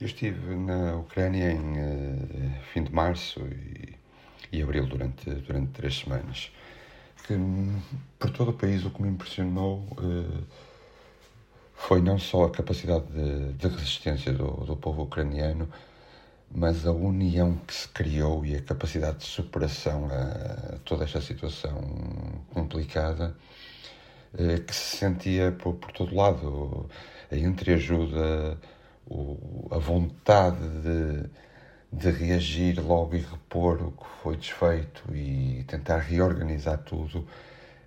Eu estive na Ucrânia em uh, fim de março e, e, abril, durante, durante três semanas. Que, por todo o país, o que me impressionou uh, foi não só a capacidade de, de resistência do, do povo ucraniano, mas a união que se criou e a capacidade de superação a toda esta situação complicada uh, que se sentia por, por todo lado. A entreajuda a vontade de, de reagir logo e repor o que foi desfeito e tentar reorganizar tudo,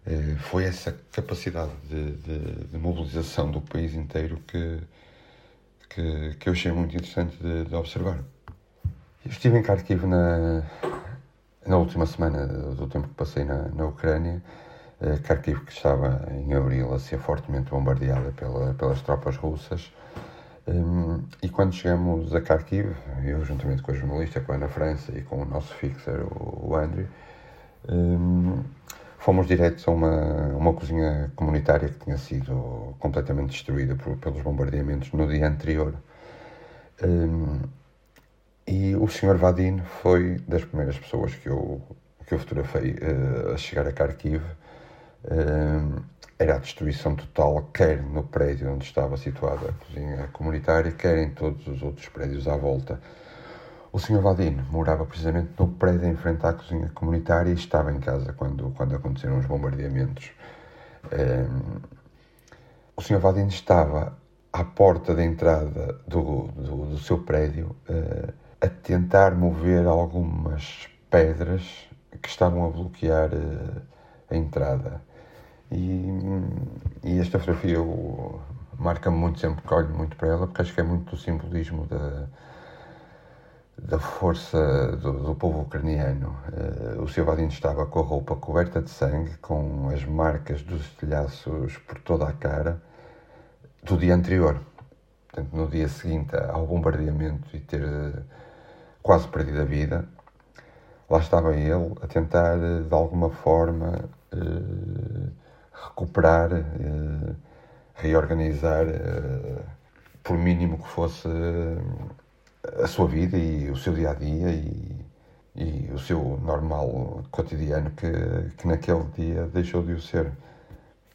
eh, foi essa capacidade de, de, de, mobilização do país inteiro que, que, que eu achei muito interessante de, de observar. Eu estive em Kharkiv na, na última semana do tempo que passei na, na Ucrânia. Eh, Kharkiv, que estava em abril a ser fortemente bombardeada pela, pelas tropas russas, um, e quando chegamos a Kharkiv, eu juntamente com a jornalista, com a Ana França e com o nosso fixer, o, o Andrew, um, fomos diretos a uma, uma cozinha comunitária que tinha sido completamente destruída por, pelos bombardeamentos no dia anterior. Um, e o Sr. Vadim foi das primeiras pessoas que eu, que eu fotografei uh, a chegar a Kharkiv. Um, era a destruição total, quer no prédio onde estava situada a cozinha comunitária, quer em todos os outros prédios à volta. O Sr. Valdino morava precisamente no prédio em frente à cozinha comunitária e estava em casa quando, quando aconteceram os bombardeamentos. Um, ehm, o Sr. Valdino estava à porta da entrada do, do, do seu prédio uh, a tentar mover algumas pedras que estavam a bloquear uh, a entrada. E, e esta fotografia marca-me muito sempre, que olho muito para ela, porque acho que é muito do simbolismo da, da força do, do povo ucraniano. Uh, o Silvadino estava com a roupa coberta de sangue, com as marcas dos estilhaços por toda a cara, do dia anterior. Portanto, no dia seguinte ao bombardeamento e ter uh, quase perdido a vida, lá estava ele a tentar, uh, de alguma forma, recuperar, eh, reorganizar, eh, por mínimo que fosse a sua vida e o seu dia a dia e, e o seu normal cotidiano que, que naquele dia deixou de o ser.